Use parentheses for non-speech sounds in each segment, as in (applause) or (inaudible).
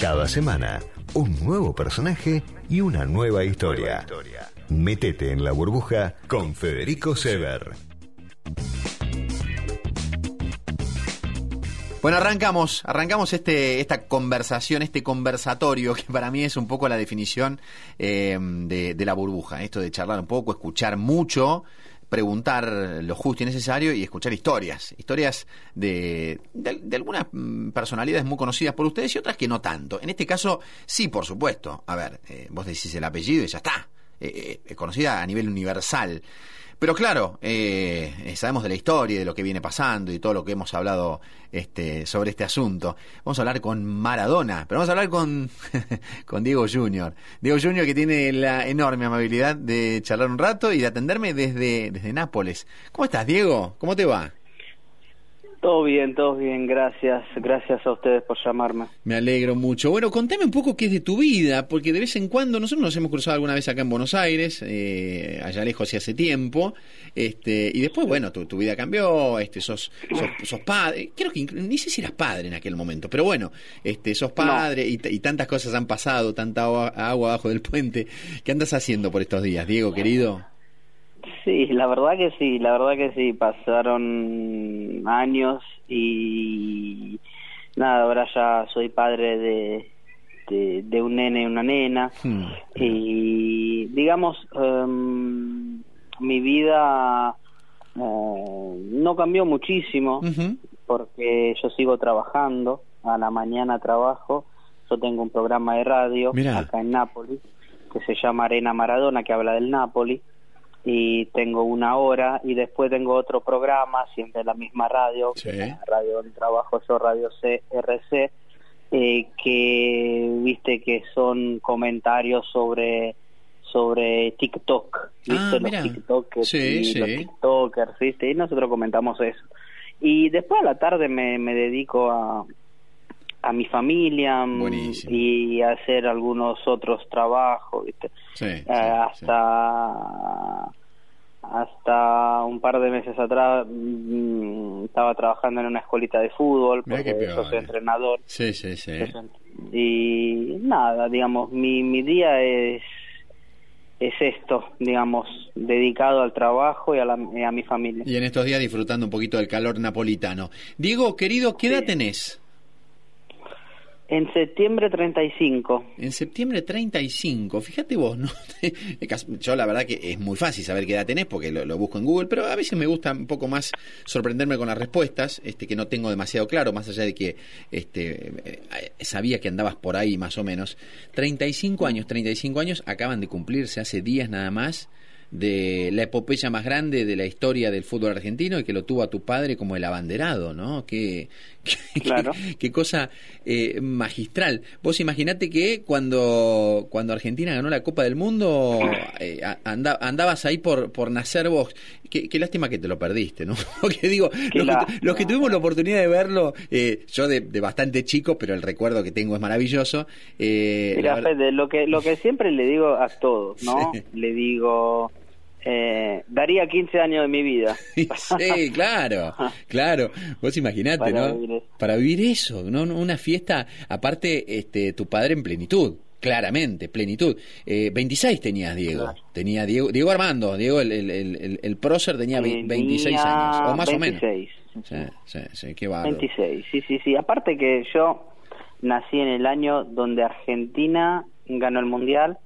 Cada semana, un nuevo personaje y una nueva historia. Métete en la burbuja con Federico Sever. Bueno, arrancamos, arrancamos este, esta conversación, este conversatorio, que para mí es un poco la definición eh, de la burbuja. Esto de charlar un poco, escuchar mucho, preguntar lo justo y necesario y escuchar historias. Historias de, de, de algunas mm, personalidades muy conocidas por ustedes y otras que no tanto. En este caso, sí, por supuesto. A ver, eh, vos decís el apellido y ya está. Eh, eh, conocida a nivel universal. Pero claro, eh, sabemos de la historia, de lo que viene pasando y todo lo que hemos hablado este, sobre este asunto. Vamos a hablar con Maradona, pero vamos a hablar con, (laughs) con Diego Junior. Diego Junior que tiene la enorme amabilidad de charlar un rato y de atenderme desde, desde Nápoles. ¿Cómo estás, Diego? ¿Cómo te va? Todo bien, todo bien, gracias. Gracias a ustedes por llamarme. Me alegro mucho. Bueno, contame un poco qué es de tu vida, porque de vez en cuando nosotros nos hemos cruzado alguna vez acá en Buenos Aires, eh, allá lejos y hace tiempo, este, y después, bueno, tu, tu vida cambió, este, sos, sos, sos padre, creo que ni sé si eras padre en aquel momento, pero bueno, este, sos padre y, y tantas cosas han pasado, tanta agua, agua abajo del puente. ¿Qué andas haciendo por estos días, Diego, querido? Sí, la verdad que sí, la verdad que sí. Pasaron años y nada, ahora ya soy padre de, de, de un nene y una nena. Hmm. Y digamos, em, mi vida eh, no cambió muchísimo porque yo sigo trabajando. A la mañana trabajo. Yo tengo un programa de radio Mirá. acá en Nápoles que se llama Arena Maradona, que habla del Napoli. Y tengo una hora y después tengo otro programa, siempre la misma radio, Sí. la radio donde trabajo yo, Radio CRC, eh, que viste que son comentarios sobre sobre TikTok, viste Ah, los. TikTokers Sí, y sí. los TikTokers, viste, y nosotros comentamos eso. Y después a la tarde me, me dedico a, a mi familia mm, Buenísimo. y hacer algunos otros trabajos, ¿viste? Sí, Eh, sí, hasta hasta un par de meses atrás mm, estaba trabajando en una escuelita de fútbol porque yo soy entrenador sí, sí, sí. y nada digamos mi mi día es es esto digamos dedicado al trabajo y a, la, a mi familia Y en estos días disfrutando un poquito del calor napolitano. Diego, querido, ¿qué edad tenés? En septiembre 35 En septiembre 35, fíjate vos, ¿no? (laughs) Yo la verdad que es muy fácil saber qué edad tenés porque lo, lo busco en Google, pero a veces me gusta un poco más sorprenderme con las respuestas, este que no tengo demasiado claro, más allá de que este eh, sabía que andabas por ahí más o menos. 35 años, 35 años acaban de cumplirse hace días nada más de la epopeya más grande de la historia del fútbol argentino y que lo tuvo a tu padre como el abanderado, ¿no? Qué, (laughs) qué, Claro. qué- qué cosa eh, magistral. Vos imaginate que cuando, cuando Argentina ganó la Copa del Mundo, eh, anda- andabas ahí por, por nacer vos. Qué, qué lástima que te lo perdiste, ¿no? (laughs) Porque digo, los que, lástima. los que tuvimos la oportunidad de verlo, eh, yo de, de bastante chico, pero el recuerdo que tengo es maravilloso. eh, Mira, verdad- Fede, lo que, lo que siempre le digo a todos, ¿no? (laughs) Sí. Le digo, eh, daría 15 años de mi vida. (laughs) Sí, claro, (laughs) claro. Vos imaginate, Para ¿no? vivir. Para vivir eso, ¿no? Una fiesta, aparte, este, tu padre en plenitud, claramente, plenitud. Eh, 26 tenías, Diego. Claro. Tenía Diego, Diego Armando, Diego, el, el, el, prócer tenía ve- 26 Tenía años, o más o menos. 26. Sí, sí, sí, qué bárbaro. 26, sí, sí, sí. Aparte que yo nací en el año donde Argentina ganó el Mundial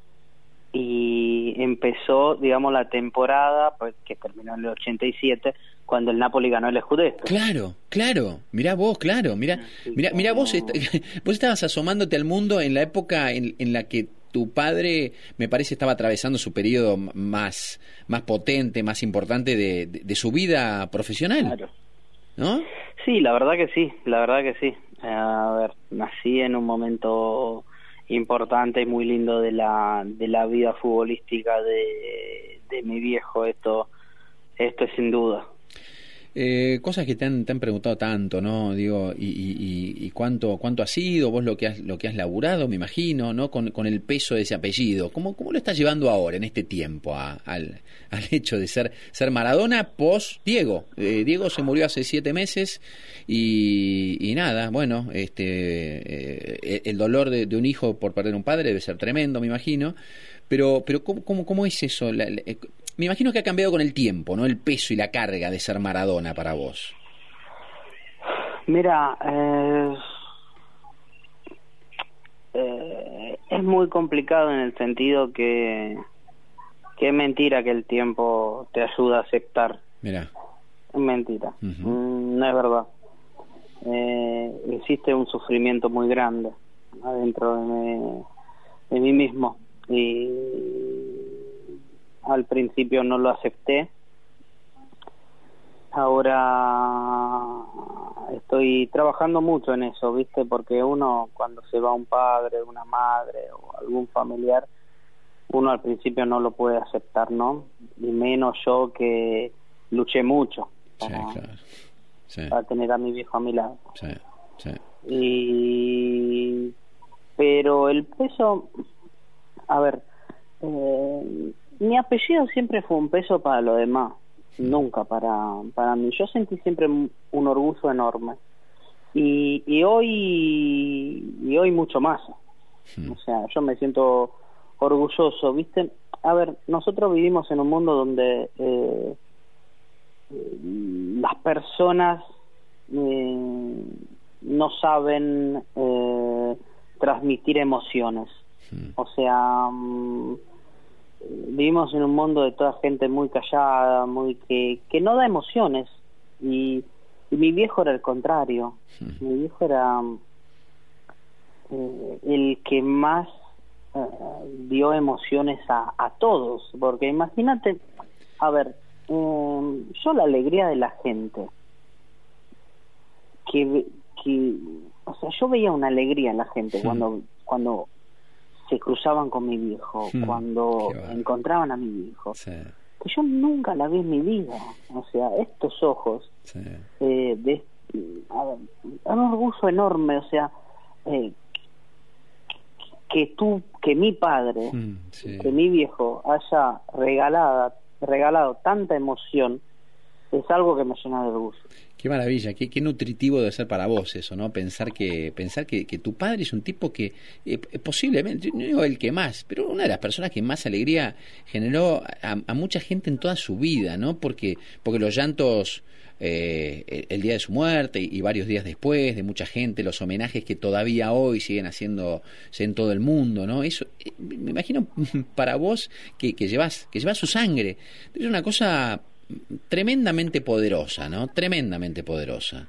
y empezó, digamos, la temporada, pues, que terminó en el 87, cuando el Napoli ganó el Scudetto. Claro, claro. Mirá vos, claro. Mirá, mirá, mirá vos, est- (laughs) vos estabas asomándote al mundo en la época en, en la que tu padre, me parece, estaba atravesando su periodo más, más potente, más importante de, de- de su vida profesional, Claro. ¿no? Sí, la verdad que sí, la verdad que sí. A ver, nací en un momento importante y muy lindo de la de la vida futbolística de, de mi viejo, esto esto es sin duda. Eh, cosas que te han, te han, preguntado tanto, ¿no? Digo, y, y, cuánto cuánto ha sido, vos lo que has, lo que has laburado, me imagino, ¿no? Con, con el peso de ese apellido. ¿Cómo, cómo lo estás llevando ahora, en este tiempo, al, al (laughs) hecho de ser, ser Maradona post Diego? Eh, Diego se murió hace siete meses y, y nada, bueno, este eh, el dolor de, un hijo por perder un padre debe ser tremendo, me imagino. Pero, pero ¿cómo, cómo, cómo es eso? La, la, me imagino que ha cambiado con el tiempo, ¿no? El peso y la carga de ser Maradona para vos. Mira, eh, eh, es muy complicado en el sentido que, que es mentira que el tiempo te ayuda a aceptar. Mira. Es mentira, uh -huh. no es verdad. Eh, existe un sufrimiento muy grande adentro de mí, de mí mismo y al principio no lo acepté ahora estoy trabajando mucho en eso viste porque uno cuando se va un padre una madre o algún familiar uno al principio no lo puede aceptar no y menos yo que luché mucho para, sí, claro. sí. para tener a mi viejo a mi lado sí, sí. y pero el peso a ver eh, mi apellido siempre fue un peso para lo demás, nunca para, para mí. Yo sentí siempre un orgullo enorme. Y, y hoy y hoy mucho más. O sea, yo me siento orgulloso, ¿viste? A ver, nosotros vivimos en un mundo donde eh, las personas eh, no saben eh, transmitir emociones. O sea, um, vivimos en un mundo de toda gente muy callada, muy que, que no da emociones. Y, y mi viejo era el contrario. Mi viejo era eh, el que más eh, dio emociones a, a todos. Porque imagínate, a ver, eh, yo la alegría de la gente, que, que, o sea, yo veía una alegría en la gente Sí. cuando cuando se cruzaban con mi viejo, Hmm, cuando encontraban a mi viejo, Sí, que yo nunca la vi en mi vida. O sea, estos ojos, sí. eh, de, a ver, un orgullo enorme, o sea, eh, que tú, que mi padre, Mm, sí. que mi viejo haya regalado, regalado tanta emoción, es algo que me llena de orgullo. Qué maravilla, qué, qué nutritivo debe ser para vos eso, ¿no? Pensar que pensar que, que tu padre es un tipo que eh, posiblemente, no digo el que más, pero una de las personas que más alegría generó a, a mucha gente en toda su vida, ¿no? Porque porque los llantos eh, el, día de su muerte y, varios días después de mucha gente, los homenajes que todavía hoy siguen haciéndose en todo el mundo, ¿no? Eso, eh, me imagino (laughs) para vos que, que llevas que llevas su sangre, es una cosa tremendamente poderosa, ¿no? Tremendamente poderosa.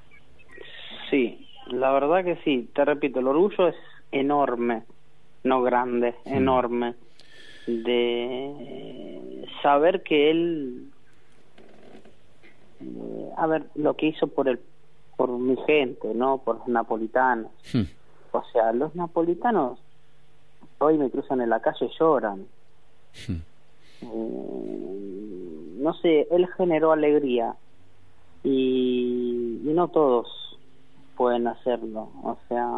Sí, la verdad que sí, te repito, el orgullo es enorme, no grande, enorme, de saber que él, eh, a ver, lo que hizo por el, por mi gente, ¿no? Por los napolitanos. Hmm. O sea, los napolitanos hoy me cruzan en la calle y lloran. Hmm. Eh, no sé, él generó alegría y, no todos pueden hacerlo. O sea,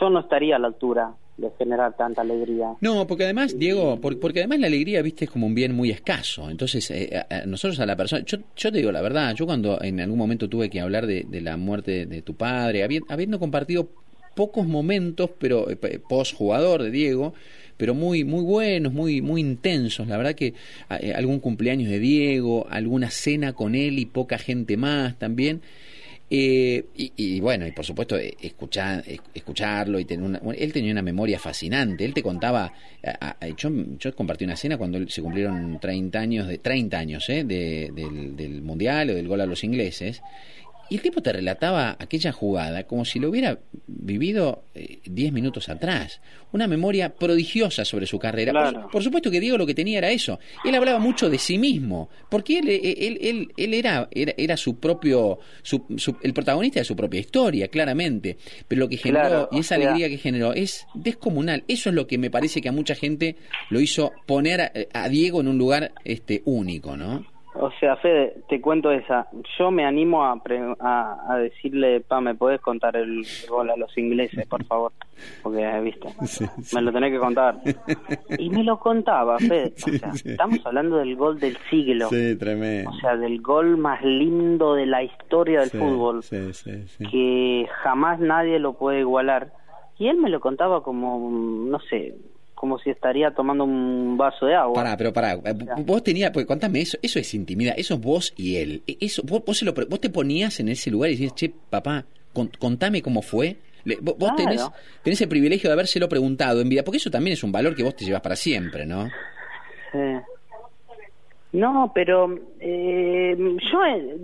yo no estaría a la altura de generar tanta alegría. No, porque además, Diego, por- porque además la alegría, viste, es como un bien muy escaso. Entonces, eh, nosotros a la persona, yo, yo te digo la verdad, yo cuando en algún momento tuve que hablar de, la muerte de, tu padre, habi- habiendo compartido pocos momentos, pero eh, post jugador de Diego, pero muy muy buenos, muy muy intensos. La verdad que eh, algún cumpleaños de Diego, alguna cena con él y poca gente más también. Eh, y, y bueno, y por supuesto, eh, escuchar, es- escucharlo y tener una, él tenía una memoria fascinante. Él te contaba, a- a- yo, yo compartí una cena cuando se cumplieron 30 años, de 30 años eh, de- del, del Mundial o del gol a los ingleses. Y el tipo te relataba aquella jugada como si lo hubiera vivido eh, 10 minutos atrás. Una memoria prodigiosa sobre su carrera. Por su- Claro. por, supuesto que Diego lo que tenía era eso. Él hablaba mucho de sí mismo, porque él, él, él, él era, era, era su propio, su, su- el protagonista de su propia historia, claramente. Pero lo que generó Claro, y esa sea- alegría que generó es descomunal. Eso es lo que me parece que a mucha gente lo hizo poner a, a Diego en un lugar este único, ¿no? O sea, Fede, te cuento esa. Yo me animo a, a, decirle, pa, ¿me podés contar el gol a los ingleses, por favor? Porque, viste, (laughs) me lo tenés que contar. Y me lo contaba, Fede. (laughs) o sea, estamos hablando del gol del siglo. Sí, tremendo. O sea, del gol más lindo de la historia del fútbol. Que jamás nadie lo puede igualar. Y él me lo contaba como, no sé, como si estaría tomando un vaso de agua. Pará, pero pará, vos tenías, pues contame eso, eso es intimidad, eso es vos y él. E, eso, vos, vos, lo, vos te ponías en ese lugar y decías, che, papá, contame cómo fue. vos tenés, tenés, el privilegio de habérselo preguntado en vida, porque eso también es un valor que vos te llevas para siempre, ¿no? Sí. No, pero eh, yo eh,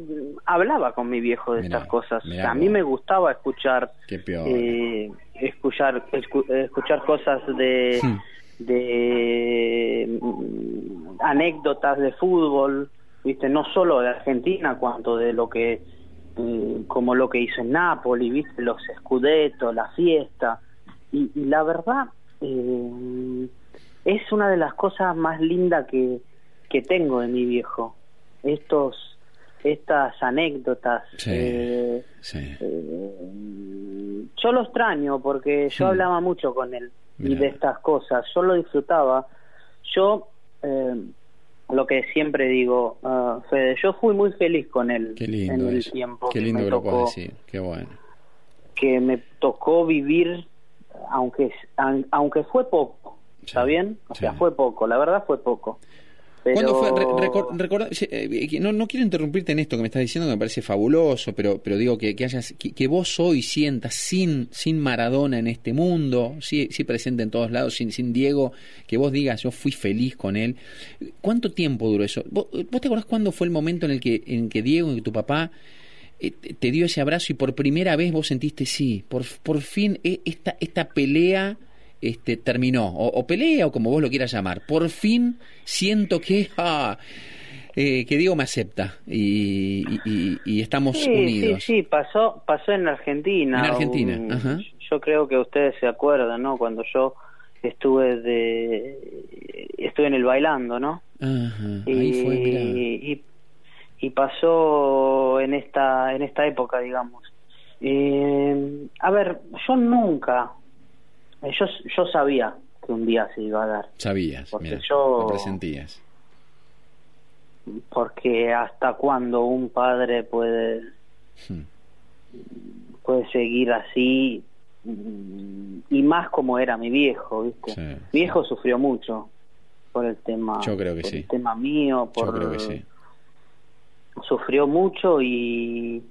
hablaba con mi viejo de estas cosas. a mí me gustaba escuchar, eh, escuchar, escuchar cosas de, de mm, anécdotas de fútbol, viste, no solo de Argentina, cuanto de lo que, mm, como lo que hizo en Nápoles, viste, los escudetos, la fiesta, y, y la verdad es una de las cosas más lindas que que tengo de mi viejo. Estos estas anécdotas. Eh, eh, yo lo extraño porque yo hablaba mucho con él y de estas cosas. Yo lo disfrutaba. Yo, eh, lo que siempre digo, uh, Fede, yo fui muy feliz con él en el tiempo. Qué lindo que, me tocó, decir. Qué bueno. Que me tocó vivir, aunque, aunque fue poco. ¿Está bien? O sea, fue poco, la verdad fue poco. ¿Cuándo fue? Eh, no, no quiero interrumpirte en esto que me estás diciendo, que me parece fabuloso, pero, pero digo que, que hayas, que, vos hoy sientas sin, sin Maradona en este mundo, sí, sí presente en todos lados, sin, sin Diego, que vos digas, yo fui feliz con él. ¿Cuánto tiempo duró eso? ¿Vos, te acordás cuándo fue el momento en el que, en que Diego, y tu papá, eh, te dio ese abrazo y por primera vez vos sentiste, sí, por, por fin eh, esta, esta pelea este, terminó, o, pelea, o como vos lo quieras llamar. Por fin siento que, (laughs) ah, eh, que Diego me acepta y, y, estamos unidos. Sí, sí, pasó, pasó en Argentina. En Argentina, Yo creo que ustedes se acuerdan, ¿no? Cuando yo estuve de estuve en el bailando, ¿no? ahí fue, Y, y, pasó en esta en esta época, digamos. Eh, a ver, yo nunca yo, yo sabía que un día se iba a dar. Sabías, porque yo, lo presentías. Porque hasta cuándo un padre puede hmm. puede seguir así y más como era mi viejo, ¿viste? mi viejo sufrió mucho por el tema Yo creo que sí. el tema mío, por Yo creo que sí. sufrió mucho y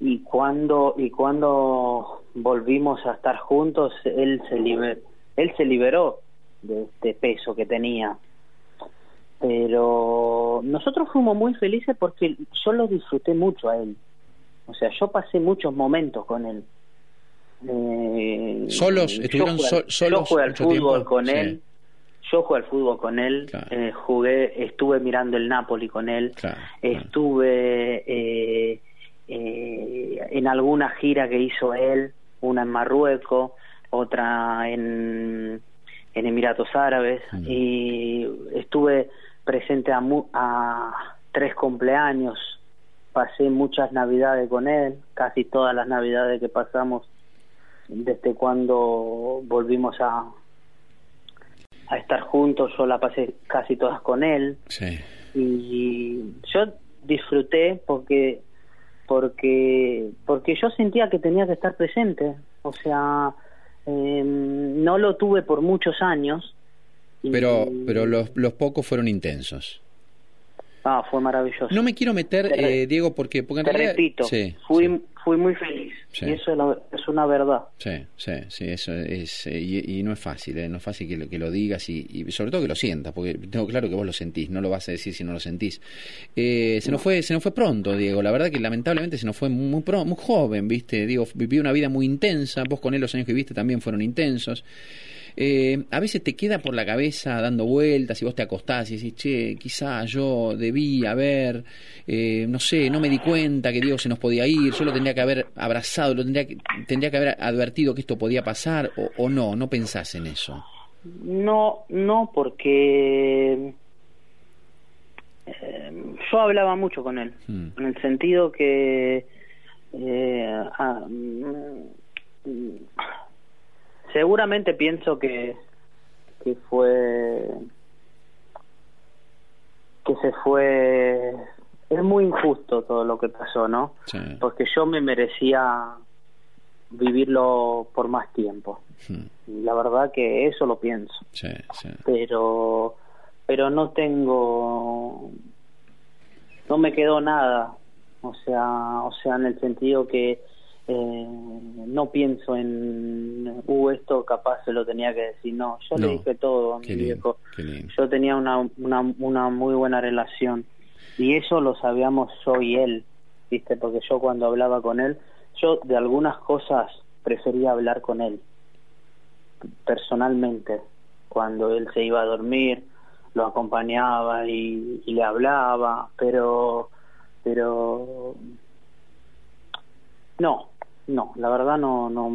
y cuando y cuando volvimos a estar juntos él se liberó, él se liberó de este peso que tenía. Pero nosotros fuimos muy felices porque yo lo disfruté mucho a él. O sea yo pasé muchos momentos con él. Eh, solos estuvieron yo solos yo jugué al fútbol con él. Yo jugué al fútbol con él, eh, jugué, estuve mirando el Napoli con él, estuve eh, eh, en alguna gira que hizo él, una en Marruecos, otra en, en Emiratos Árabes, y estuve presente a, a tres cumpleaños, pasé muchas navidades con él, casi todas las navidades que pasamos desde cuando volvimos a, a estar juntos, yo la pasé casi todas con él. Y yo disfruté porque porque porque yo sentía que tenía que estar presente. O sea em, no lo tuve por muchos años pero pero los, los pocos fueron intensos Ah, fue maravilloso. No me quiero meter, eh, Diego, porque, porque en te realidad... repito, fui, fui muy feliz. Y eso es, una verdad. Sí, sí, sí, eso es... Eh, y, no es fácil, eh, no es fácil que lo, que lo digas y, sobre todo que lo sientas, porque tengo claro que vos lo sentís, no lo vas a decir si no lo sentís. se, nos fue, se nos fue pronto, Diego, la verdad que lamentablemente se nos fue muy, muy joven, ¿viste? Diego vivió una vida muy intensa, vos con él los años que viste también fueron intensos. Eh, a veces te queda por la cabeza dando vueltas y vos te acostás y decís, che, quizá yo debí haber, eh, no sé, no me di cuenta que Dios se nos podía ir, yo lo tendría que haber abrazado, lo tendría que, tendría que haber advertido que esto podía pasar o, no, no pensás en eso. No, no, porque... Eh, yo hablaba mucho con él, Mm. en el sentido que eh, ah, mm, seguramente pienso que que fue que se fue es muy injusto todo lo que pasó, ¿no? Sí. Porque yo me merecía vivirlo por más tiempo. Mm. Y la verdad que eso lo pienso Sí, sí. pero pero no tengo no me quedó nada o sea o sea en el sentido que eh, no pienso en uh esto capaz se lo tenía que decir no yo No. le dije todo a mi lindo, viejo. yo tenía una, una una muy buena relación y eso lo sabíamos yo y él viste porque yo cuando hablaba con él yo de algunas cosas prefería hablar con él personalmente. Cuando él se iba a dormir lo acompañaba y, y le hablaba pero pero no no la verdad no no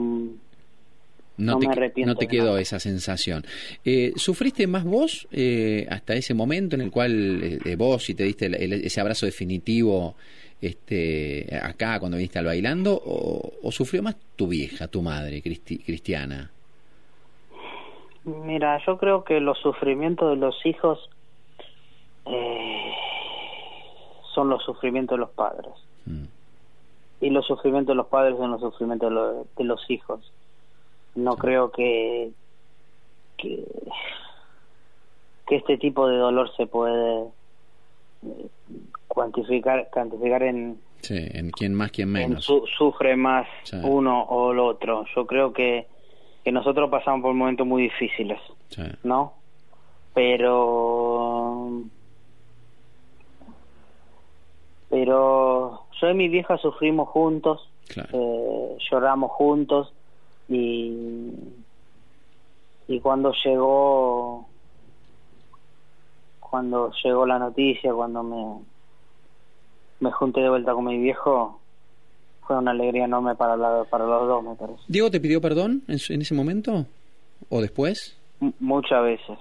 No, No te, me arrepiento no te quedó nada. esa sensación. Eh, ¿Sufriste más vos eh, hasta ese momento en el cual eh, eh, vos y te diste el- el- ese abrazo definitivo este, acá cuando viniste al bailando? O, o sufrió más tu vieja, tu madre cristi- cristiana? Mira, yo creo que los sufrimientos de los hijos eh, son los sufrimientos de los padres. Mm, Y los sufrimientos de los padres son los sufrimientos de, lo- de los hijos. No creo que, que que este tipo de dolor se puede eh, cuantificar cuantificar en, Sí, en quién más, quién en menos. su- sufre más Sí. uno o el otro. Yo creo que, que nosotros pasamos por momentos muy difíciles. Sí, ¿no? Pero pero yo y mi vieja sufrimos juntos, claro. eh, lloramos juntos y y cuando llegó cuando llegó la noticia, cuando me me junté de vuelta con mi viejo, fue una alegría enorme para la- para los dos, me parece. ¿Diego te pidió perdón en, en ese momento? ¿O después? M- muchas veces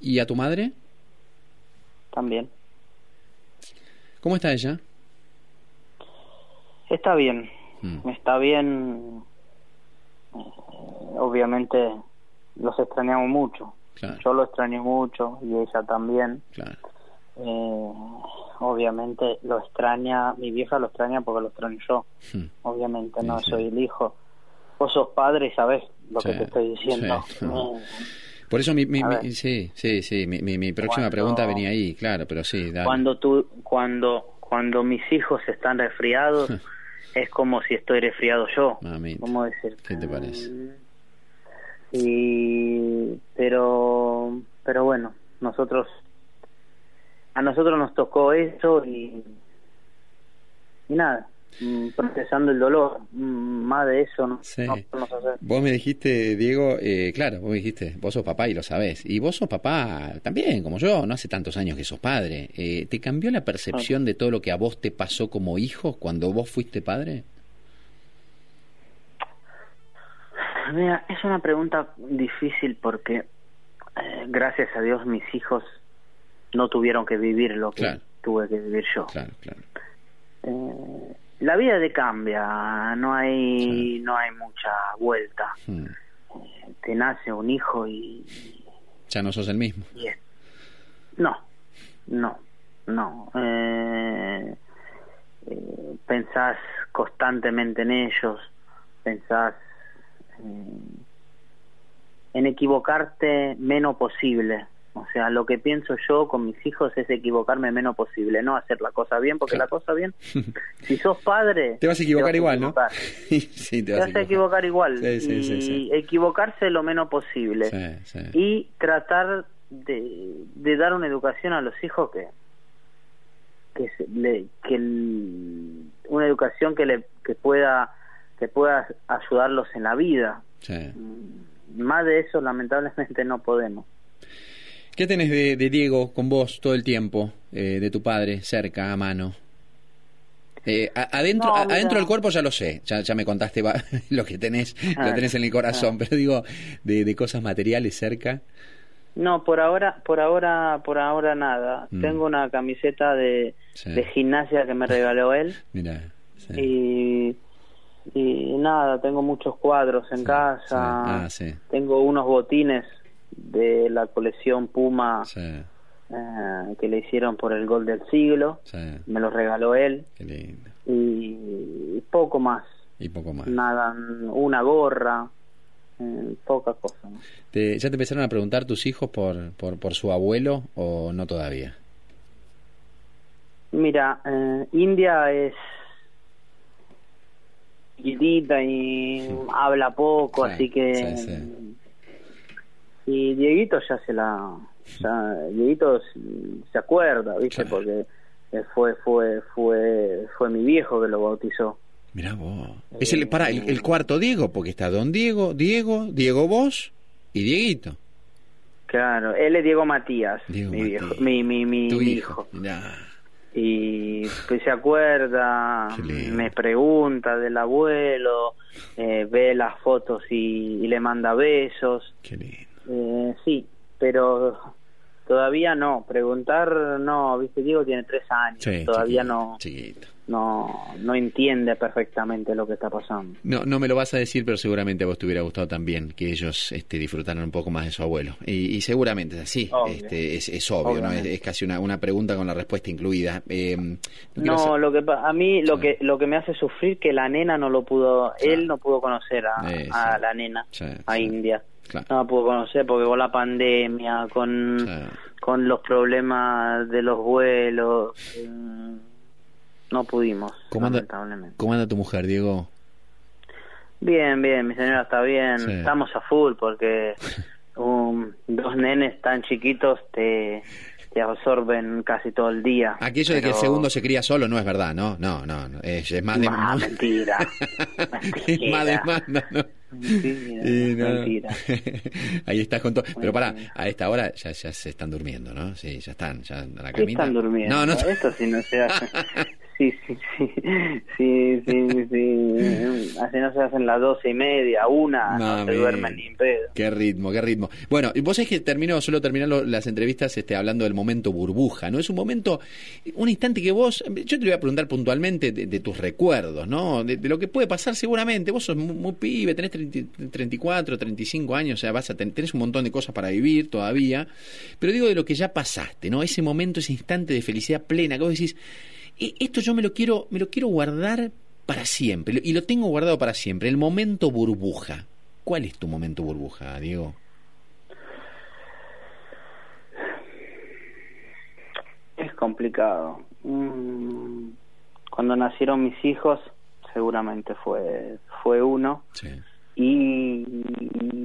¿Y a tu madre? también. ¿Cómo está ella? Está bien, Mm, está bien. Obviamente los extrañamos mucho. claro, Yo lo extrañé mucho y ella también. claro. Eh, obviamente lo extraña, mi vieja lo extraña porque lo extraño yo. Mm, Obviamente Sí, no sí. soy el hijo. Vos sos padre y sabés lo que te estoy diciendo. Eh, Por eso mi, mi- mi- sí, sí, sí, mi, mi- mi próxima Cuando- pregunta venía ahí, claro, pero sí, dale. cuando tú, cuando, cuando mis hijos están resfriados, es como si estoy resfriado yo. Mamita. ¿Cómo decir? ¿Qué te parece? Y pero pero bueno, nosotros a nosotros nos tocó eso y y nada, procesando el dolor, mm, más de eso no, Sí. no podemos hacer. Vos me dijiste, Diego, eh, claro, vos me dijiste, vos sos papá y lo sabés. Y vos sos papá también, como yo, no hace tantos años que sos padre. Eh, ¿Te cambió la percepción de todo lo que a vos te pasó como hijo cuando vos fuiste padre? Mira, es una pregunta difícil porque eh, gracias a Dios mis hijos no tuvieron que vivir lo que Claro. tuve que vivir yo. Claro, claro. Eh, la vida te cambia, no hay no hay mucha vuelta. Hmm. Te nace un hijo y, Ya no sos el mismo. y es- no, no, no. Eh, eh, pensás constantemente en ellos, pensás eh, en equivocarte menos posible. O sea, lo que pienso yo con mis hijos es equivocarme menos posible, no hacer la cosa bien, porque Claro. la cosa bien, (laughs) si sos padre... Te vas a equivocar igual, ¿no? equivocar. (laughs) sí, te Te vas a equivocar igual. Sí, sí, y sí, equivocarse lo menos posible. Sí, sí. Y tratar de, de dar una educación a los hijos que que, se- le, que el- una educación que le que pueda que pueda ayudarlos en la vida sí. Mm, más de eso lamentablemente no podemos ¿Qué tenés de, de Diego con vos todo el tiempo? eh, de tu padre, cerca, a mano. Eh, adentro, No, adentro del cuerpo ya lo sé, ya, ya me contaste va- (laughs) lo que tenés, lo Ah, tenés en el corazón, pero digo, de, de cosas materiales cerca. No, por ahora, por ahora, por ahora nada. Mm. Tengo una camiseta de, Sí. de gimnasia que me (laughs) regaló él Mira. sí. y, y nada, tengo muchos cuadros en Sí, casa. Ah. Tengo unos botines de la colección Puma Sí, eh, que le hicieron por el gol del siglo. sí. Me los regaló él Qué lindo. y, poco más. Y poco más. Nada, una gorra, eh, poca cosa. ¿no? Te- ¿Ya te empezaron a preguntar tus hijos por, por, por su abuelo o no todavía? Mira, eh, India es chiquitita y habla poco, Sí, así que sí. Y Dieguito ya se la, ya, Dieguito se acuerda, viste, Claro. porque eh, fue fue fue fue mi viejo que lo bautizó. Mirá vos. Es el, para, el, el cuarto Diego, porque está Don Diego, Diego, Diego vos y Dieguito. Claro, él es Diego Matías, Diego mi Matías. viejo, mi mi mi, Tu mi hijo. Y pues se acuerda, me pregunta del abuelo, eh, ve las fotos y, y le manda besos. Qué lindo. Eh, sí, pero todavía no. Preguntar, no, viste, Diego tiene tres años, Sí, todavía chiquito, no, Chiquito. no, no entiende perfectamente lo que está pasando. No, no me lo vas a decir, pero seguramente a vos te hubiera gustado también que ellos este, disfrutaran un poco más de su abuelo. Y, y seguramente es así, Obvio. este, es, es obvio, ¿no? es, casi una, una pregunta con la respuesta incluida. Eh, no lo que a mí lo que lo que me hace sufrir que la nena no lo pudo, él no pudo conocer a, Eh, la nena, a. India. Claro. No la pudo conocer porque con la pandemia, con con los problemas de los vuelos, eh, no pudimos, ¿Cómo anda, lamentablemente. ¿Cómo anda tu mujer, Diego? Bien, bien, mi señora está bien, Sí. estamos a full porque (laughs) um, dos nenes tan chiquitos te, te absorben casi todo el día. Aquello de que el segundo se cría solo no es verdad, ¿no? No, no, no, es, es más de... Ah, (laughs) mentira. (laughs) es más demanda, ¿no? (laughs) Mentira, Y no. mentira. Ahí estás con todo. Pero para, Mentira. a esta hora ya, ya se están durmiendo, ¿no? Sí, ya están, ya en la ¿Qué camita. están durmiendo? No, no. Esto sí no se hace. (laughs) Sí, sí, (laughs) sí. Sí, sí, sí. Así no se hacen las doce y media, una, no, Mami. se duermen ni en pedo. Qué ritmo, qué ritmo. Bueno, y vos sabés que termino, solo terminar lo- las entrevistas este, hablando del momento burbuja, ¿no? Es un momento, un instante que vos, yo te voy a preguntar puntualmente de, de tus recuerdos, ¿no? De, de lo que puede pasar seguramente. Vos sos muy, muy pibe, tenés 30 34, 35 años, o sea, vas a ten- tenés un montón de cosas para vivir todavía. Pero digo de lo que ya pasaste, ¿no? Ese momento, ese instante de felicidad plena que vos decís, "E- esto yo me lo quiero, me lo quiero guardar para siempre, y lo tengo guardado para siempre, el momento burbuja. ¿Cuál es tu momento burbuja, Diego? Es complicado. Mm, Cuando nacieron mis hijos, seguramente fue, fue uno. Sí. Y,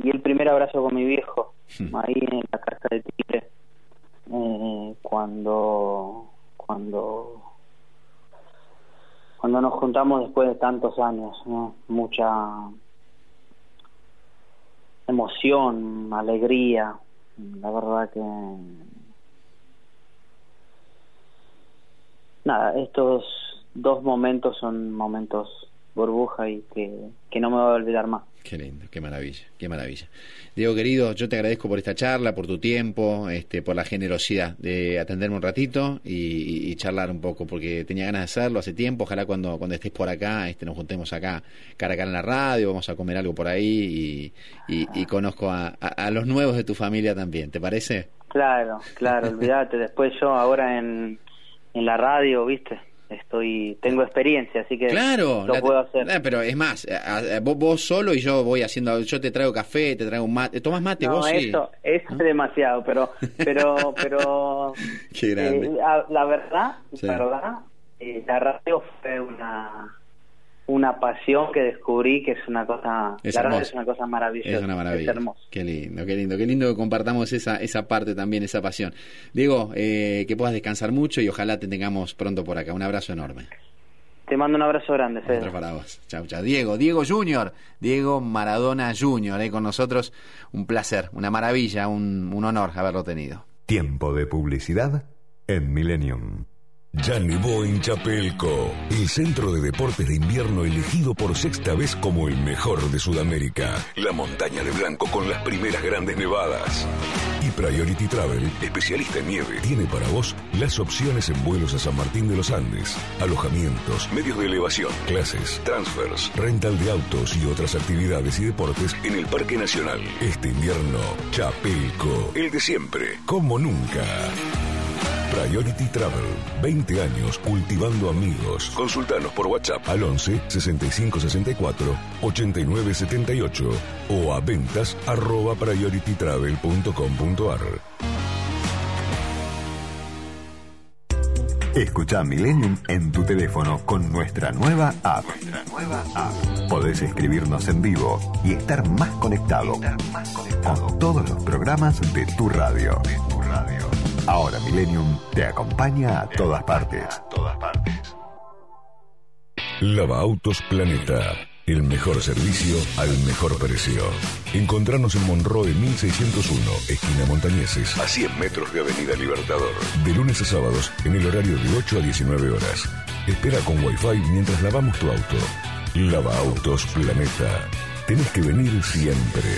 y el primer abrazo con mi viejo, Hmm. ahí en la casa de Tigre, eh, cuando, cuando, cuando nos juntamos después de tantos años. Mucha emoción, alegría, la verdad que nada, estos dos momentos son momentos burbuja y que, que no me voy a olvidar más. Qué lindo, qué maravilla, qué maravilla. Diego querido, yo te agradezco por esta charla, por tu tiempo, este, por la generosidad de atenderme un ratito y, y- y charlar un poco, porque tenía ganas de hacerlo hace tiempo. Ojalá cuando, cuando estés por acá, este, nos juntemos acá, cara a cara en la radio, vamos a comer algo por ahí y, y- y conozco a, a- a los nuevos de tu familia también. ¿Te parece? Claro, claro, (laughs) olvídate. Después yo ahora en, en la radio, viste, estoy tengo experiencia, así que Claro, lo la- puedo hacer. eh, pero es más, a- a- vos, vos solo y yo voy haciendo, yo te traigo café, te traigo un mate, ¿tomás mate no, vos? Sí. eso, eso es demasiado, pero, pero, (laughs) pero, Qué grande. eh, la verdad, Sí. la verdad, eh, la radio fue una una pasión que descubrí que es una cosa, Es la es una cosa maravillosa, Es una maravilla. es hermoso. Qué lindo, qué lindo, qué lindo que compartamos esa, esa parte también, esa pasión. Diego, eh, que puedas descansar mucho y ojalá te tengamos pronto por acá. Un abrazo enorme. Te mando un abrazo grande, Fede. Otro para vos. Chau, chau. Diego, Diego Junior, Diego Maradona Junior, eh, con nosotros. Un placer, una maravilla, un, un honor haberlo tenido. Tiempo de publicidad en Millennium. Ya nevó en Chapelco, el centro de deportes de invierno elegido por sexta vez como el mejor de Sudamérica. La montaña de blanco con las primeras grandes nevadas. Y Priority Travel, especialista en nieve, tiene para vos las opciones en vuelos a San Martín de los Andes, alojamientos, medios de elevación, clases, transfers, rental de autos y otras actividades y deportes en el Parque Nacional. Este invierno, Chapelco, el de siempre, como nunca. Priority Travel, 20 años cultivando amigos. Consultanos por WhatsApp al 11 65 64 89 78 o a ventas. Escucha Millennium en tu teléfono con nuestra nueva app. app. Podés escribirnos en vivo y estar más conectado, con todos los programas de tu radio. De tu radio. Ahora Millennium te acompaña a todas partes. todas partes. Lava Autos Planeta. El mejor servicio al mejor precio. Encontrarnos en Monroe 1601, esquina Montañeses, a 100 metros de Avenida Libertador. De lunes a sábados, en el horario de 8 a 19 horas. Espera con Wi-Fi mientras lavamos tu auto. Lava Autos Planeta. Tenés que venir siempre.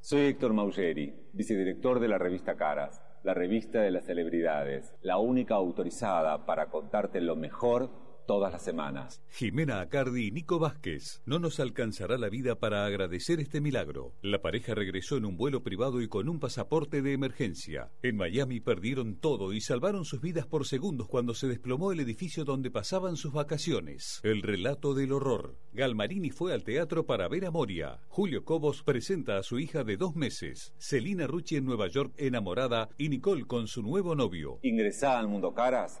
Soy Héctor Maugeri, vicedirector de la revista Caras, la revista de las celebridades, la única autorizada para contarte lo mejor todas las semanas. Jimena Acardi y Nico Vázquez. No nos alcanzará la vida para agradecer este milagro. La pareja regresó en un vuelo privado y con un pasaporte de emergencia. En Miami perdieron todo y salvaron sus vidas por segundos cuando se desplomó el edificio donde pasaban sus vacaciones. El relato del horror. Galmarini fue al teatro para ver a Moria. Julio Cobos presenta a su hija de dos meses. Celina Rucci en Nueva York enamorada y Nicole con su nuevo novio. Ingresá al Mundo Caras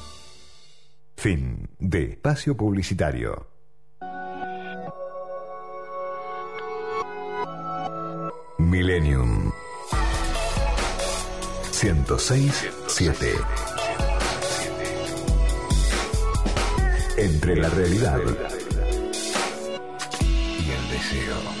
Fin de espacio publicitario. Millennium 106.7 Entre la realidad y el deseo.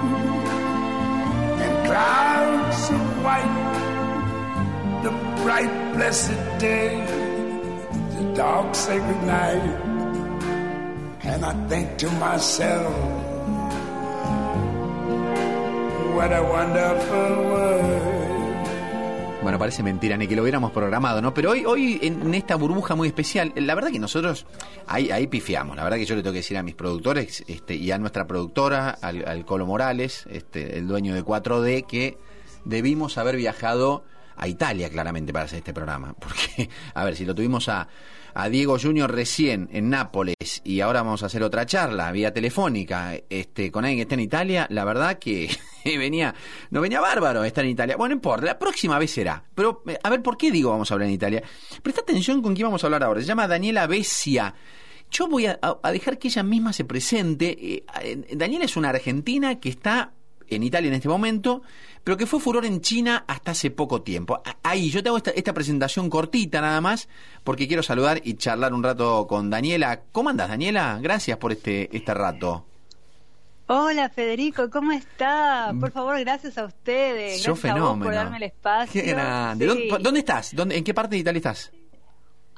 clouds of white, the bright blessed day, the dark sacred night. And I think to myself, what a wonderful world. Bueno, parece mentira, ni que lo hubiéramos programado, ¿no? Pero hoy, hoy en esta burbuja muy especial, la verdad que nosotros ahí, ahí pifiamos. La verdad que yo le tengo que decir a mis productores este, y a nuestra productora, al, Colo Morales, este, el dueño de 4D, que debimos haber viajado a Italia claramente para hacer este programa. (laughs) Porque, a ver, si lo tuvimos a, a Diego Junior recién en Nápoles y ahora vamos a hacer otra charla vía telefónica este, con alguien que está en Italia, la verdad que (laughs) venía, no venía bárbaro estar en Italia. Bueno, no importa, la próxima vez será. Pero, eh, a ver, ¿por qué digo vamos a hablar en Italia? Presta atención con quién vamos a hablar ahora. Se llama Daniela Bessia. Yo voy a, dejar que ella misma se presente. Eh, Daniela es una argentina que está en Italia en este momento, pero que fue furor en China hasta hace poco tiempo. Ahí, yo te hago esta, esta, presentación cortita nada más, porque quiero saludar y charlar un rato con Daniela. ¿Cómo andas, Daniela? Gracias por este, este rato. Hola Federico, ¿cómo está? Por favor, gracias a ustedes. Yo gracias a vos por darme el espacio. Qué grande. ¿Dónde, estás? ¿Dónde, ¿En qué parte de Italia estás?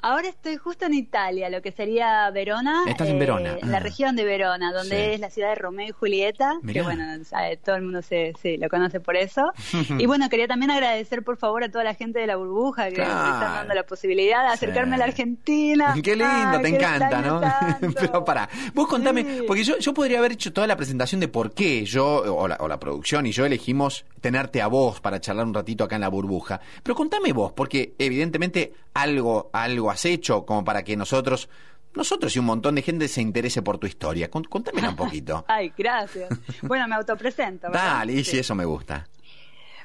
Ahora estoy justo en Italia, lo que sería Verona. Estás en Verona. La Ah. región de Verona, donde Sí. es la ciudad de Romeo y Julieta. Mirá. Que bueno, sabe, todo el mundo se, sí, lo conoce por eso. (laughs) y bueno, quería también agradecer por favor a toda la gente de la burbuja que Claro. me están dando la posibilidad de acercarme a la. Argentina. Qué lindo, te encanta, ¿no? (laughs) Pero pará, vos contame, porque yo, yo podría haber hecho toda la presentación de por qué yo, o la, o la producción y yo elegimos tenerte a vos para charlar un ratito acá en la burbuja. Pero contame vos, porque evidentemente algo, algo has hecho como para que nosotros, nosotros y un montón de gente se interese por tu historia. Cont- Contámela un poquito. (laughs) Ay, gracias. Bueno, me autopresento. ¿verdad? Dale, y si Sí. eso me gusta.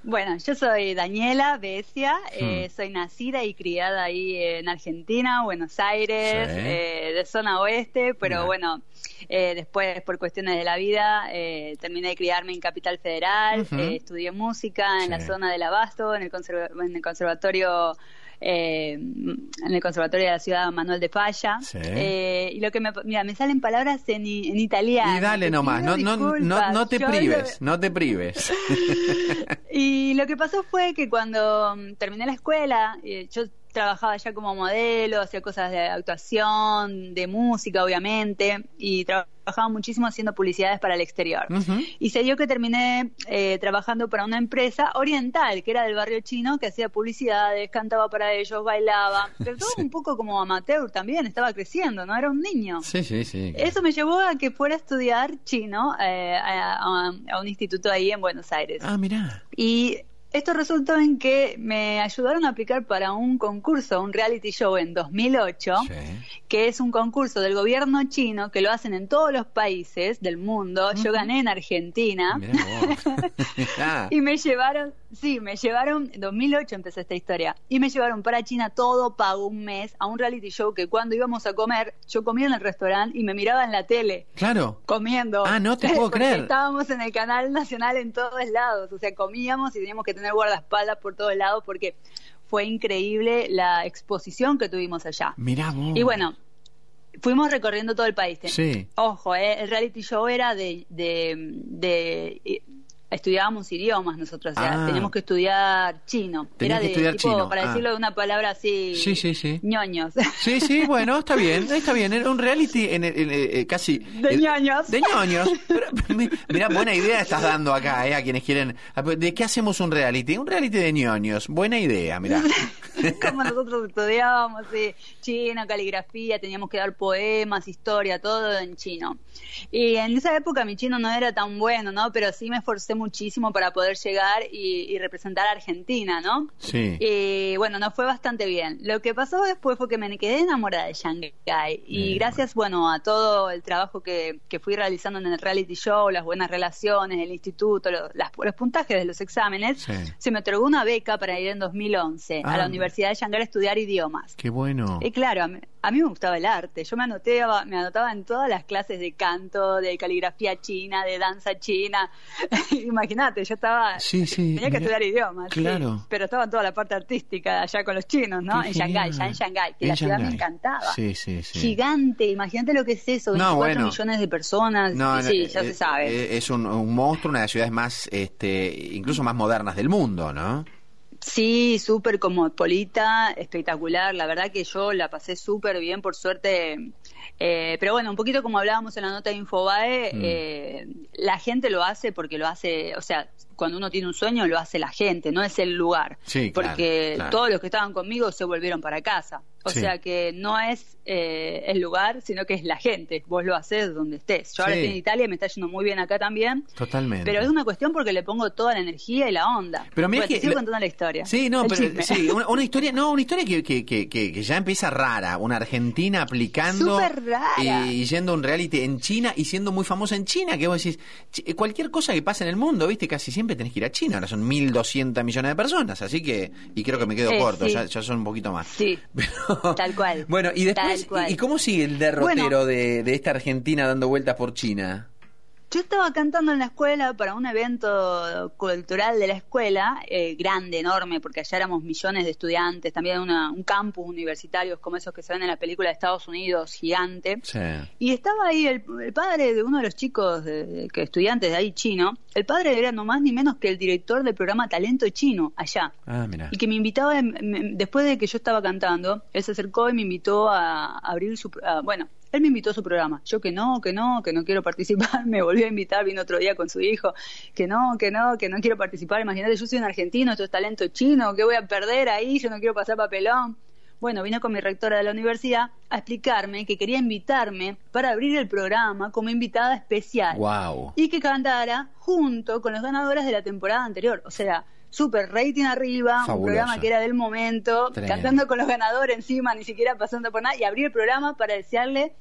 Bueno, yo soy Daniela Becia, eh, soy nacida y criada ahí en Argentina, Buenos Aires, Sí. eh, de zona oeste, pero bueno, eh, después por cuestiones de la vida eh, terminé de criarme en Capital Federal, eh, estudié música en la zona del Abasto, en el, conserva- en el conservatorio eh, en el conservatorio de la ciudad Manuel de Falla Sí. Eh, y lo que me mira me salen palabras en, italiano Y dale nomás, no, no, no, no te lo- prives, no te prives. (laughs) y lo que pasó fue que cuando mm, terminé la escuela, eh, yo trabajaba ya como modelo, hacía cosas de actuación, de música, obviamente, y trabajaba muchísimo haciendo publicidades para el exterior. Y se dio que terminé eh, trabajando para una empresa oriental, que era del barrio chino, que hacía publicidades, cantaba para ellos, bailaba, (laughs) pero todo Sí. un poco como amateur también, estaba creciendo, ¿no? Era un niño. Sí, sí, sí. Eso me llevó a que fuera a estudiar chino eh, a, a- a un instituto ahí en Buenos Aires. Ah, mirá. Y esto resultó en que me ayudaron a aplicar para un concurso, un reality show en 2008, Sí. que es un concurso del gobierno chino que lo hacen en todos los países del mundo. Yo gané en Argentina. Mirá. (laughs) (laughs) Y me llevaron, sí, me llevaron, en 2008 empezó esta historia, y me llevaron para China todo pago un mes a un reality show que cuando íbamos a comer, yo comía en el restaurante y me miraba en la tele Claro. comiendo. Ah, no te puedo (laughs) creer. Estábamos en el canal nacional en todos lados, o sea, comíamos y teníamos que tener guardaespaldas por todos lados porque fue increíble la exposición que tuvimos allá. Mirá vos. Y bueno, fuimos recorriendo todo el país. Sí. Ojo, eh, el reality show era de, de, de- estudiábamos idiomas nosotros, o sea, Ah. teníamos que estudiar chino. Era que de estudiar tipo, chino, para ah. decirlo de una palabra así, Sí, sí, sí. ñoños. Sí, sí, (laughs) bueno, está bien, está bien. Era un reality en, en el- eh, casi... De eh, ñoños. De ñoños. Pero, mi- mirá, buena idea estás dando acá, eh, a quienes quieren... ¿De qué hacemos un reality? Un reality de ñoños. Buena idea, mirá. (laughs) (laughs) como nosotros estudiábamos sí, chino, caligrafía, teníamos que dar poemas, historia, todo en chino. Y en esa época mi chino no era tan bueno, ¿no? Pero sí me esforcé muchísimo para poder llegar y, y representar a Argentina, ¿no? Sí. Y bueno, nos fue bastante bien. Lo que pasó después fue que me quedé enamorada de Shanghai y gracias, bueno, a todo el trabajo que, que fui realizando en el reality show, las buenas relaciones, el instituto, lo- las- los puntajes de los exámenes, Sí. se me otorgó una beca para ir en 2011 Ah. a la Universidad de Shanghái a estudiar idiomas. Qué bueno. Y claro, a mí, a mí me gustaba el arte. Yo me anotaba, me anotaba en todas las clases de canto, de caligrafía china, de danza china. (laughs) Imagínate, yo estaba Sí, sí, tenía que mirá. estudiar idiomas, sí, Claro. pero estaba en toda la parte artística allá con los chinos, ¿no? Qué en Shanghái, ya en Shanghái, que En la ciudad me encantaba. Sí, sí, sí. Gigante, imagínate lo que es eso, No, 24 bueno. millones de personas, No, y no, sí, eh, ya se eh, sabe. eh, Es un, un monstruo, una de las ciudades más, este, incluso más modernas del mundo, ¿no? Sí, súper cosmopolita, espectacular. La verdad que yo la pasé súper bien, por suerte. Eh, pero bueno, un poquito como hablábamos en la nota de Infobae, Mm. eh, la gente lo hace porque lo hace, o sea, cuando uno tiene un sueño lo hace la gente, no es el lugar. Sí, claro, porque claro. todos los que estaban conmigo se volvieron para casa. O Sí. sea que no es eh, el lugar, sino que es la gente. Vos lo haces donde estés. Yo ahora Sí. estoy en Italia, me está yendo muy bien acá también. Totalmente. Pero es una cuestión porque le pongo toda la energía y la onda. Pero mira Bueno, que te sigo la- contando la historia. Sí, no, El pero chisme. sí, una, una historia, no, una historia que, que, que, que, ya empieza rara, una argentina aplicando Súper rara. y yendo a un reality en China y siendo muy famosa en China, que vos decís, cualquier cosa que pase en el mundo, viste, casi siempre tenés que ir a China, ahora son 1200 millones de personas, así que, y creo que me quedo Eh, corto, sí. ya, ya son un poquito más. Sí, (laughs) Pero- Tal cual. Bueno, y después, Tal cual. ¿y cómo sigue el derrotero Bueno. de, de esta Argentina dando vueltas por China? Yo estaba cantando en la escuela para un evento cultural de la escuela, eh, grande, enorme, porque allá éramos millones de estudiantes, también una, un campus universitario como esos que se ven en la película de Estados Unidos, gigante. Sí. Y estaba ahí el, el padre de uno de los chicos, de- que estudiantes de ahí chino. El padre era no más ni menos que el director del programa Talento Chino, allá. Ah, mira. Y que me invitaba, em- em- después de que yo estaba cantando, él se acercó y me invitó a abrir su... a- bueno, él me invitó a su programa. Yo que no, que no, que no quiero participar. (laughs) Me volvió a invitar, vino otro día con su hijo. Que no, que no, que no quiero participar. Imagínate, yo soy un argentino, esto es talento chino, ¿qué voy a perder ahí? Yo no quiero pasar papelón. Bueno, vino con mi rectora de la universidad a explicarme que quería invitarme para abrir el programa como invitada especial Wow. y que cantara junto con los ganadores de la temporada anterior. O sea, super rating arriba, Fabuloso. un programa que era del momento, Tremendo. cantando con los ganadores encima, ni siquiera pasando por nada, y abrir el programa para desearle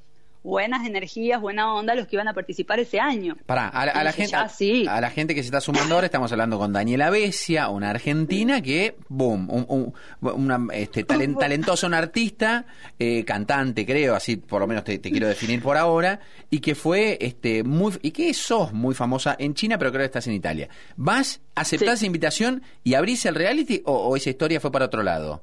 buenas energías, buena onda los que iban a participar ese año. Pará, a, la- a gente, ya, sí. a la gente que se está sumando ahora, estamos hablando con Daniela Besia, una argentina que, boom, un, un- una, este, talen- (laughs) talentosa, una artista, eh, cantante, creo, así por lo menos te, te quiero definir por ahora, y que fue este muy, y que sos muy famosa en China, pero creo que estás en Italia. ¿Vas, aceptás Sí. esa invitación y abrís el reality o, o esa historia fue para otro lado?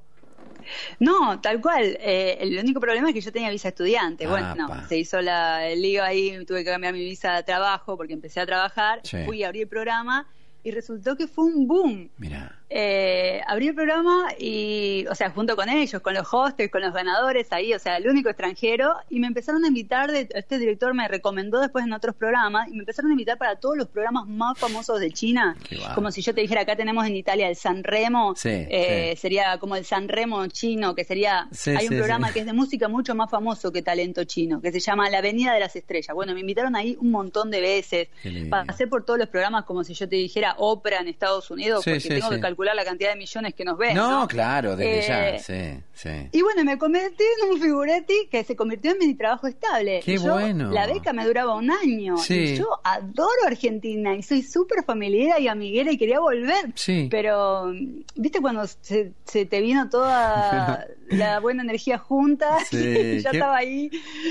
No, tal cual. Eh, el único problema es que yo tenía visa estudiante. Bueno, Apa. se hizo la, el lío ahí, tuve que cambiar mi visa de trabajo porque empecé a trabajar, Sí. fui a abrir el programa y resultó que fue un boom. Mira. Eh, abrí el programa y, o sea, junto con ellos, con los hostels, con los ganadores ahí, o sea, el único extranjero, y me empezaron a invitar, de, este director me recomendó después en otros programas, y me empezaron a invitar para todos los programas más famosos de China, como si yo te dijera, acá tenemos en Italia el San Remo, Sí, eh, sí. sería como el San Remo chino, que sería, Sí, hay un programa que es de música mucho más famoso que Talento Chino, que se llama La Avenida de las Estrellas. Bueno, me invitaron ahí un montón de veces, pasé por todos los programas como si yo te dijera ópera en Estados Unidos, Sí, porque sí, tengo sí. que calcular la cantidad de millones que nos ven. No, ¿no? claro, desde Eh, ya, sí, sí. Y bueno, me convertí en un figuretti que se convirtió en mi trabajo estable. Qué Yo- bueno. La beca me duraba un año. Sí. Y yo adoro Argentina y soy súper familiar y amiguera y quería volver. Sí. Pero, ¿viste cuando se, se te vino toda (laughs) la buena energía junta? (laughs) Ya qué- estaba ahí.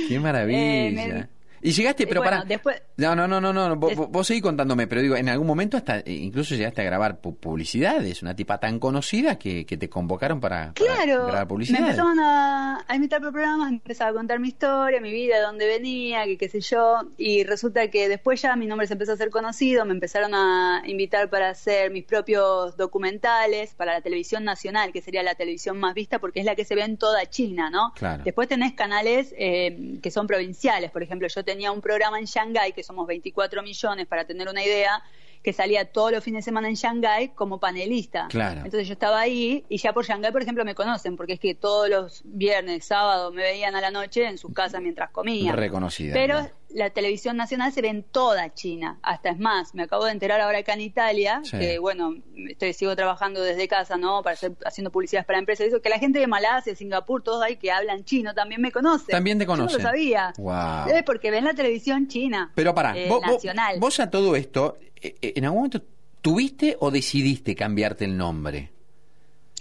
Qué maravilla. Eh, me- Y llegaste, pero bueno, para. después- No, no, no, no, no. Vos, seguís contándome, pero digo, en algún momento hasta eh, incluso llegaste a grabar pu- publicidades. Una tipa tan conocida que, que te convocaron para, para Claro, grabar me publicidades. empezaron a, a invitar por programas, me empezaba a contar mi historia, mi vida, de dónde venía, que qué sé yo, y resulta que después ya mi nombre se empezó a hacer conocido, me empezaron a invitar para hacer mis propios documentales para la televisión nacional, que sería la televisión más vista porque es la que se ve en toda China, ¿no? Claro. Después tenés canales eh, que son provinciales, por ejemplo, yo tenía un programa en Shanghái, que somos 24 millones, para tener una idea, que salía todos los fines de semana en Shanghái como panelista. Claro. Entonces yo estaba ahí y ya por Shanghái, por ejemplo, me conocen, porque es que todos los viernes, sábado me veían a la noche en sus casas mientras comían. Reconocida, Pero. La televisión nacional se ve en toda China. Hasta es más, me acabo de enterar ahora acá en Italia, Sí. que bueno, estoy, sigo trabajando desde casa, ¿no? Para hacer, haciendo publicidades para empresas. y Eso, que la gente de Malasia, Singapur, todos ahí que hablan chino también me conocen. También te Yo conocen. no lo sabía. Wow. Eh, porque ven la televisión china. Pero pará, eh, vos, nacional. vos a todo esto, eh, eh, ¿en algún momento tuviste o decidiste cambiarte el nombre?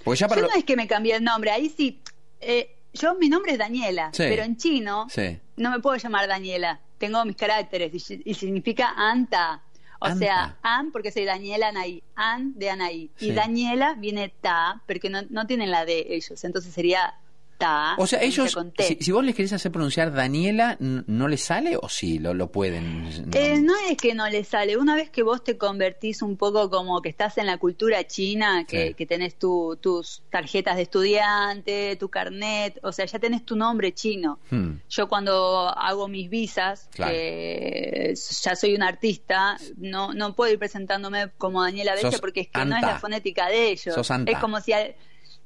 Porque ya para Yo lo- no es que me cambié el nombre, ahí sí. eh, yo, mi nombre es Daniela, Sí. pero en chino Sí. No me puedo llamar Daniela. Tengo mis caracteres y, y significa Anta. O Anta. sea, An porque soy Daniela Anaí, An de Anaí. Sí. Y Daniela viene Ta, porque no, no tienen la de ellos, entonces sería Ta. O sea, ellos, si, si vos les querés hacer pronunciar Daniela, ¿no les sale o sí lo, lo pueden? No. Eh, no es que no le sale. Una vez que vos te convertís un poco como que estás en la cultura china, que, Sí. que tenés tu, tus tarjetas de estudiante, tu carnet, o sea, ya tenés tu nombre chino. Hmm. Yo cuando hago mis visas, Claro. ya soy una artista, no, no puedo ir presentándome como Daniela Sos porque es que no es la fonética de ellos. Sos anta. Es como si... al-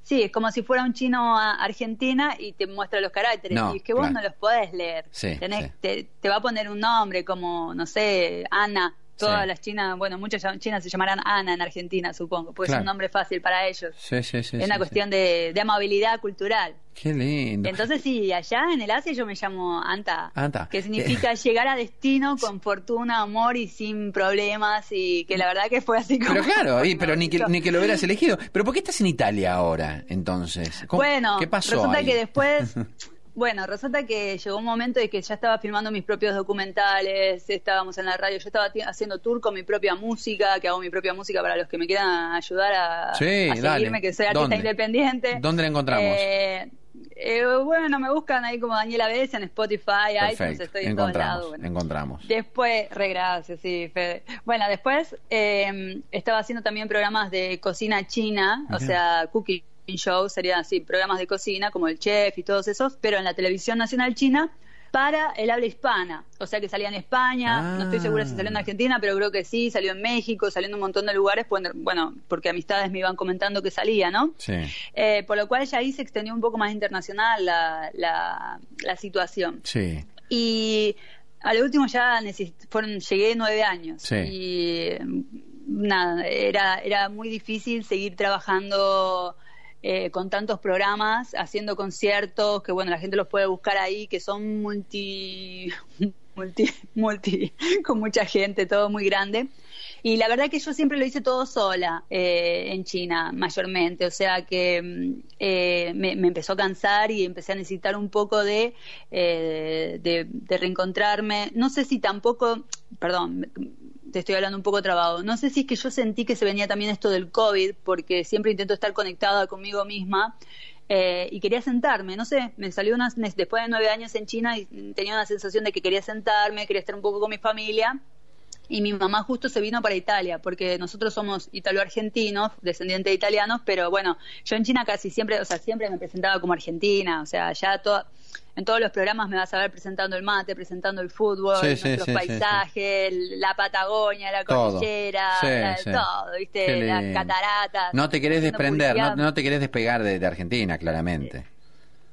Sí, es como si fuera un chino a Argentina y te muestra los caracteres. No, y es que vos claro. no los podés leer. Sí, Tenés- sí. Te, te va a poner un nombre como, no sé, Ana. Todas Sí. las chinas, bueno, muchas chinas se llamarán Ana en Argentina, supongo, porque Claro. es un nombre fácil para ellos. Sí, sí, sí. es una sí. cuestión de, de amabilidad cultural. Qué lindo. Entonces sí, allá en el Asia yo me llamo Anta, Anta. que significa (laughs) llegar a destino con fortuna, amor y sin problemas y que la verdad que fue así como... Pero claro, (laughs) y- pero ni que, (laughs) ni que lo hubieras elegido. ¿Pero por qué estás en Italia ahora, entonces? ¿Cómo- Bueno, ¿Qué pasó resulta ahí? que después Bueno, resulta que llegó un momento de que ya estaba filmando mis propios documentales, estábamos en la radio, yo estaba haciendo tour con mi propia música, que hago mi propia música para los que me quieran ayudar a, sí, a seguirme, que soy artista independiente. ¿Dónde la encontramos? Eh, eh, bueno, me buscan ahí como Daniela Bess en Spotify, iTunes, estoy en todos lados. Encontramos. Después, re gracias, sí, Fede. Bueno, después eh, estaba haciendo también programas de cocina china, o sea, cooking show, serían así, programas de cocina como el chef y todos esos, pero en la televisión nacional china para el habla hispana. O sea que salía en España, no estoy segura si salió en ah. Argentina, pero creo que sí, salió en México, salió en un montón de lugares, bueno, porque amistades me iban comentando que salía, ¿no? Sí. Eh, por lo cual ya ahí se extendió un poco más internacional la, la, situación. Sí. Y a lo último ya fueron, llegué nueve años. Sí. Y nada, era, era muy difícil seguir trabajando eh, con tantos programas, haciendo conciertos, que bueno, la gente los puede buscar ahí, que son multi, (laughs) multi, multi, con mucha gente, todo muy grande. Y la verdad que yo siempre lo hice todo sola eh, en China, mayormente. O sea que mm, eh, me, empezó a cansar y empecé a necesitar un poco de, de, de, reencontrarme. No sé si tampoco, perdón, estoy hablando un poco trabado. No sé si es que yo sentí que se venía también esto del COVID, porque siempre intento estar conectada conmigo misma. Eh, y quería sentarme, no sé, me salió unas, después de nueve años en China y tenía una sensación de que quería sentarme, quería estar un poco con mi familia y mi mamá justo se vino para Italia, porque nosotros somos italo-argentinos, descendientes de italianos, pero bueno, yo en China casi siempre, o sea, siempre me presentaba como argentina, o sea, ya toda en todos los programas me vas a ver presentando el mate, presentando el fútbol, nuestros paisajes, la Patagonia, la cordillera, todo, ¿viste? Las cataratas. No te querés desprender, no, te querés despegar de, Argentina, claramente.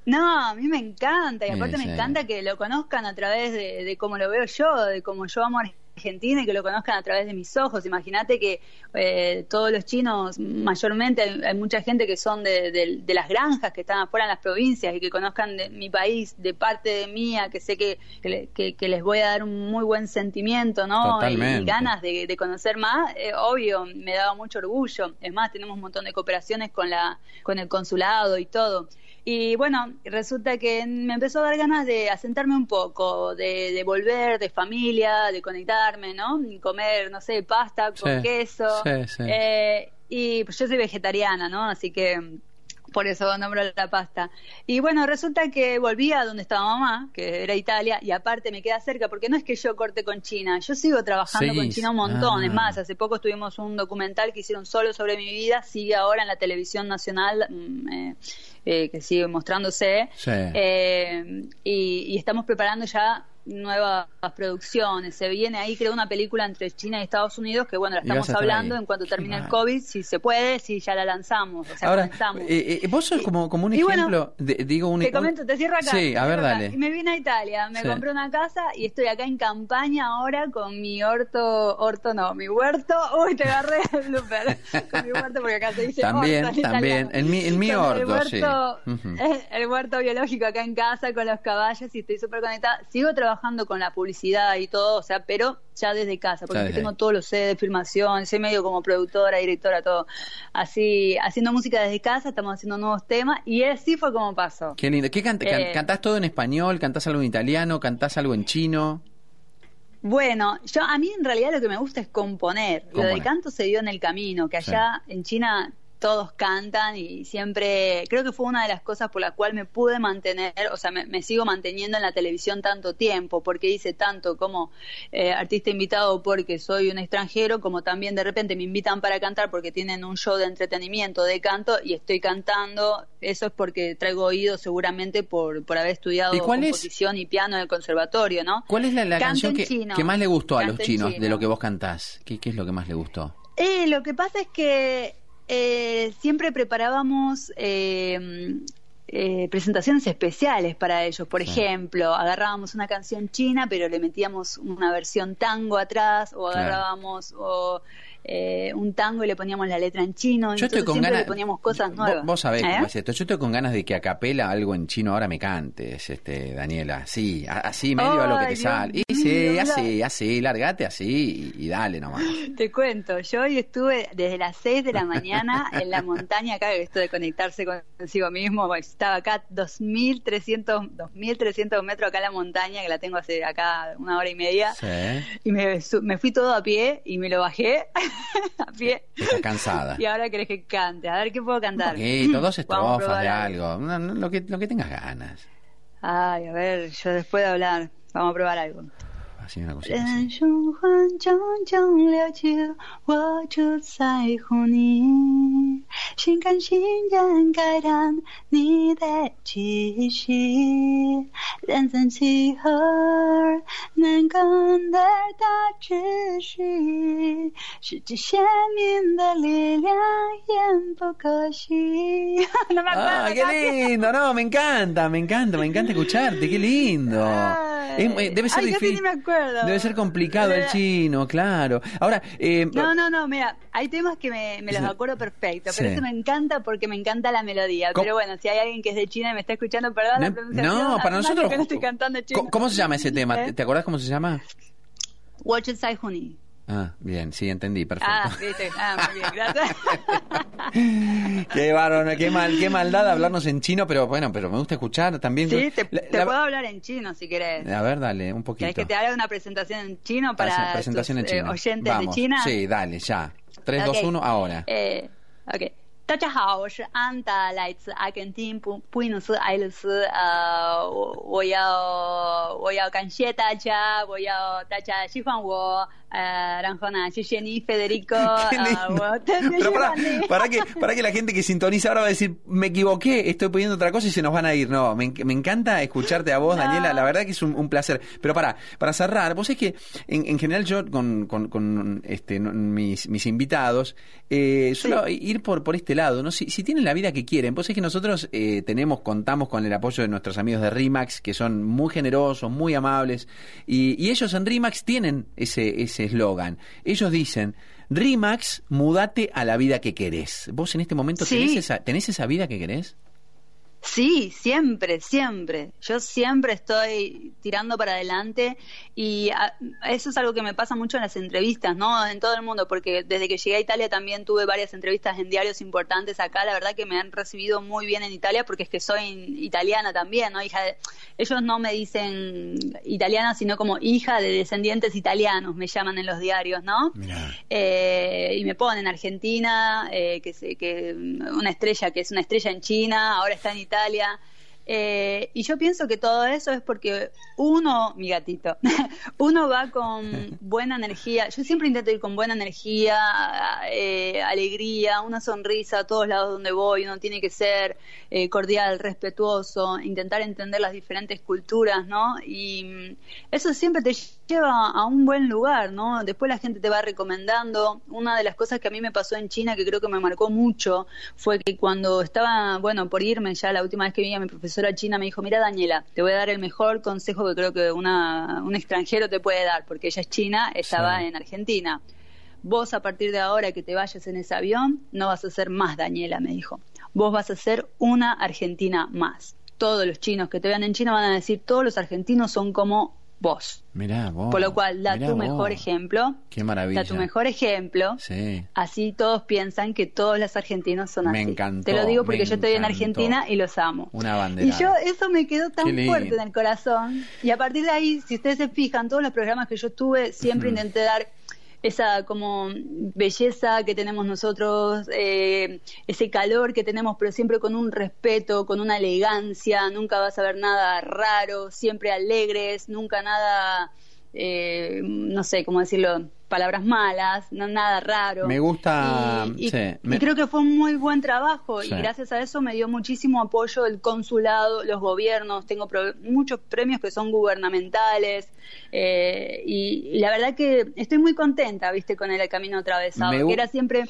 No, a mí me encanta y aparte me encanta que lo conozcan a través de, de cómo lo veo yo, de cómo yo amo Argentina Argentina y que lo conozcan a través de mis ojos. Imagínate que eh, todos los chinos, mayormente hay, mucha gente que son de, las granjas, que están afuera en las provincias y que conozcan de mi país, de parte de mía, que sé que, que, les voy a dar un muy buen sentimiento, ¿no? Y, ganas de, conocer más, eh, obvio, me daba mucho orgullo. Es más, tenemos un montón de cooperaciones con, la, con el consulado y todo. Y bueno, resulta que me empezó a dar ganas de asentarme un poco, de, volver, de familia, de conectarme, ¿no? Comer, no sé, pasta con queso. Eh, y pues yo soy vegetariana, ¿no? Así que por eso nombro la pasta. Y bueno, resulta que volví a donde estaba mamá, que era Italia, y aparte me queda cerca, porque no es que yo corte con China, yo sigo trabajando con China un montón. Es ah. más, hace poco tuvimos un documental que hicieron solo sobre mi vida, sigue ahora en la televisión nacional. Mm, eh, eh, que sigue mostrándose. Eh, y, estamos preparando ya nuevas producciones. Se viene ahí, creo, una película entre China y Estados Unidos que, bueno, la estamos hablando en cuanto termine el COVID, si se puede, si ya la lanzamos. O sea, Ahora, eh, eh, vos sos como, como un ejemplo, digo un... Te comento, te cierro acá. Sí, a ver, dale. Y me vine a Italia, me compré una casa y estoy acá en campaña ahora con mi orto, orto no, mi huerto, uy, te agarré el blooper, (laughs) con mi huerto porque acá se dice También, también, en mi, en mi orto, sí. (laughs) El huerto biológico acá en casa con los caballos y estoy súper conectada. Sigo trabajando trabajando con la publicidad y todo, o sea, pero ya desde casa, porque tengo todos los sets de filmación, soy medio como productora, directora, todo. Así, haciendo música desde casa, estamos haciendo nuevos temas y así fue como pasó. Qué lindo. ¿Qué eh, ¿Cantás todo en español? ¿Cantás algo en italiano? ¿Cantás algo en chino? Bueno, yo a mí en realidad lo que me gusta es componer. Lo del canto se dio en el camino, que allá en China todos cantan y siempre creo que fue una de las cosas por la cual me pude mantener, o sea, me, sigo manteniendo en la televisión tanto tiempo, porque hice tanto como eh, artista invitado porque soy un extranjero, como también de repente me invitan para cantar porque tienen un show de entretenimiento de canto y estoy cantando, eso es porque traigo oído seguramente por, por haber estudiado composición y piano en el conservatorio, ¿no? ¿Cuál es la, canción que, más le gustó a los chinos de lo que vos cantás? ¿Qué, ¿Qué es lo que más le gustó? Eh, lo que pasa es que eh, siempre preparábamos eh, eh, presentaciones especiales para ellos. Por ejemplo, agarrábamos una canción china, pero le metíamos una versión tango atrás, o agarrábamos o eh, un tango y le poníamos la letra en chino. Yo estoy con ganas. le poníamos cosas nuevas. Vos, sabés ¿Eh? cómo es esto. Yo estoy con ganas de que a capela algo en chino ahora me cantes, este, Daniela. Sí, así medio a lo que te Dios sale. Y sí, así, así, largate así y, y dale nomás. (laughs) Te cuento, yo hoy estuve desde las 6 de la mañana en la montaña acá, esto de conectarse consigo mismo, estaba acá 2.300 2.300 metros acá en la montaña, que la tengo hace acá una hora y media, Sí. y me, me fui todo a pie y me lo bajé (laughs) a pie. Estás cansada. (laughs) Y ahora querés que cante, a ver qué puedo Un cantar. poquito, dos estrofas de algo. No, no, lo, que, lo que tengas ganas. Ay, a ver, yo después de hablar, vamos a probar algo. Así una cosita 人 así. Siete. (laughs) No me acuerdo. Ah, qué lindo, no, me encanta, me encanta, me encanta escucharte, qué lindo. Es, eh, debe ser ay, difícil. Me acuerdo. Debe ser complicado el chino, claro. Ahora, eh, no, no, no, mira, hay temas que me, me los acuerdo perfecto, pero sí. este me encanta porque me encanta la melodía. ¿Cómo? Pero bueno, si hay alguien que es de China y me está escuchando, perdón, no, la. No, para nosotros. No estoy cantando chino. ¿Cómo se llama ese tema? ¿Eh? ¿Te acordás cómo se llama? Watch Sai Huni. Ah, bien, sí, entendí, perfecto. Ah, viste. Ah, muy bien, gracias. qué (laughs) bárbaro, qué mal, qué maldad hablarnos en chino, pero bueno, pero me gusta escuchar también. sí, te, La- te la- puedo hablar en chino si querés. A ver, dale, un poquito. ¿Querés que te haga una presentación en chino para presentación en tus, eh, chino. oyentes Vamos. de China? Sí, dale, ya. 3, Ok. 2, 1, ahora. 呃，OK，大家好，我是安达，来自阿根廷布布宜诺斯艾利斯。呃，我我要我要感谢大家，我要大家喜欢我。 eh, Aranjona, Jenny, Federico, (laughs) ah, Pero para, que, para que la gente que sintoniza ahora va a decir, me equivoqué, estoy poniendo otra cosa y se nos van a ir. No, me, encanta escucharte a vos. Daniela, la verdad que es un, placer. Pero para, para cerrar, vos es que en, en general yo con, este, mis, invitados eh, suelo ir por, por este lado, ¿no? Si, si tienen la vida que quieren, vos es que nosotros eh, tenemos, contamos con el apoyo de nuestros amigos de RIMAX, que son muy generosos, muy amables, y, ellos en RIMAX tienen ese, ese eslogan. Ellos dicen, RIMAX, mudate a la vida que querés. ¿Vos en este momento Sí. tenés, esa, tenés esa vida que querés? Sí, siempre, siempre. Yo siempre estoy tirando para adelante y ah, eso es algo que me pasa mucho en las entrevistas, ¿no? En todo el mundo, porque desde que llegué a Italia también tuve varias entrevistas en diarios importantes acá. La verdad que me han recibido muy bien en Italia porque es que soy italiana también, ¿no? Hija de- ellos no me dicen italiana, sino como hija de descendientes italianos, me llaman en los diarios, ¿no? Eh, y me ponen Argentina, eh, que, que una estrella que es una estrella en China, ahora está en Italia. Eh, y yo pienso que todo eso es porque uno, mi gatito, (laughs) uno va con (laughs) buena energía. Yo siempre intento ir con buena energía, eh, alegría, una sonrisa a todos lados donde voy. Uno tiene que ser eh, cordial, respetuoso, intentar entender las diferentes culturas, ¿no? Y mm, eso siempre te lleva a un buen lugar, ¿no? Después la gente te va recomendando. Una de las cosas que a mí me pasó en China, que creo que me marcó mucho, fue que cuando estaba, bueno, por irme ya la última vez que vi a mi profesora china, me dijo, mira Daniela, te voy a dar el mejor consejo que creo que una, un extranjero te puede dar, porque ella es china, estaba Sí. en Argentina. Vos a partir de ahora que te vayas en ese avión, no vas a ser más Daniela, me dijo. Vos vas a ser una Argentina más. Todos los chinos que te vean en China van a decir, todos los argentinos son como vos. Mirá vos. Por lo cual, da tu vos. mejor ejemplo. Qué maravilla. Da tu mejor ejemplo. Sí. Así todos piensan que todos los argentinos son Me así. encantó, Te lo digo porque me yo estoy en. Argentina y los amo. Una bandera. Y yo, eso me quedó tan fuerte en el corazón. Y a partir de ahí, si ustedes se fijan, todos los programas que yo tuve, siempre intenté dar esa como belleza que tenemos nosotros, eh, ese calor que tenemos, pero siempre con un respeto, con una elegancia, nunca vas a ver nada raro, siempre alegres, nunca nada, eh, no sé cómo decirlo, palabras malas, no nada raro. Me gusta, Y, y- sí, y me- creo que fue un muy buen trabajo Sí. y gracias a eso me dio muchísimo apoyo el consulado, los gobiernos, tengo pro- muchos premios que son gubernamentales eh, y, y la verdad que estoy muy contenta, viste, con el camino atravesado, Me que era siempre...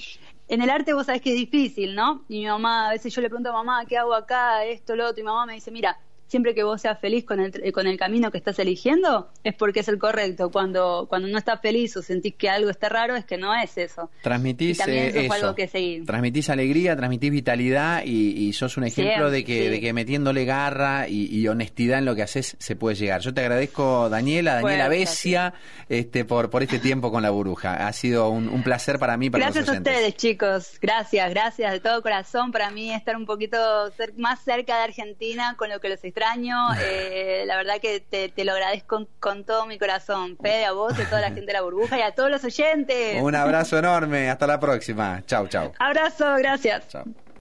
En el arte vos sabés que es difícil, ¿no? Y mi mamá, a veces yo le pregunto a mamá, ¿qué hago acá? Esto, lo otro, y mamá me dice, mira, siempre que vos seas feliz con el, con el camino que estás eligiendo, es porque es el correcto. Cuando, cuando no estás feliz o sentís que algo está raro, es que no es eso. Transmitís Y también eso eh, fue algo que seguir. Transmitís alegría, transmitís vitalidad y, y sos un ejemplo de que, sí. de que metiéndole garra y, y honestidad en lo que haces se puede llegar. Yo te agradezco, Daniela, Daniela Fuerza, Besia, este, por, por este tiempo con la burbuja. Ha sido un, un placer para mí, para Gracias los a ustedes, chicos. Gracias, gracias de todo corazón. Para mí estar un poquito cer- más cerca de Argentina con lo que los extraño. (laughs) eh, la verdad que te, te lo agradezco con, con todo mi corazón. Fede, a vos, a toda la gente de la burbuja y a todos los oyentes. Un abrazo enorme, hasta la próxima. Chau, chau. Abrazo, gracias. Chau.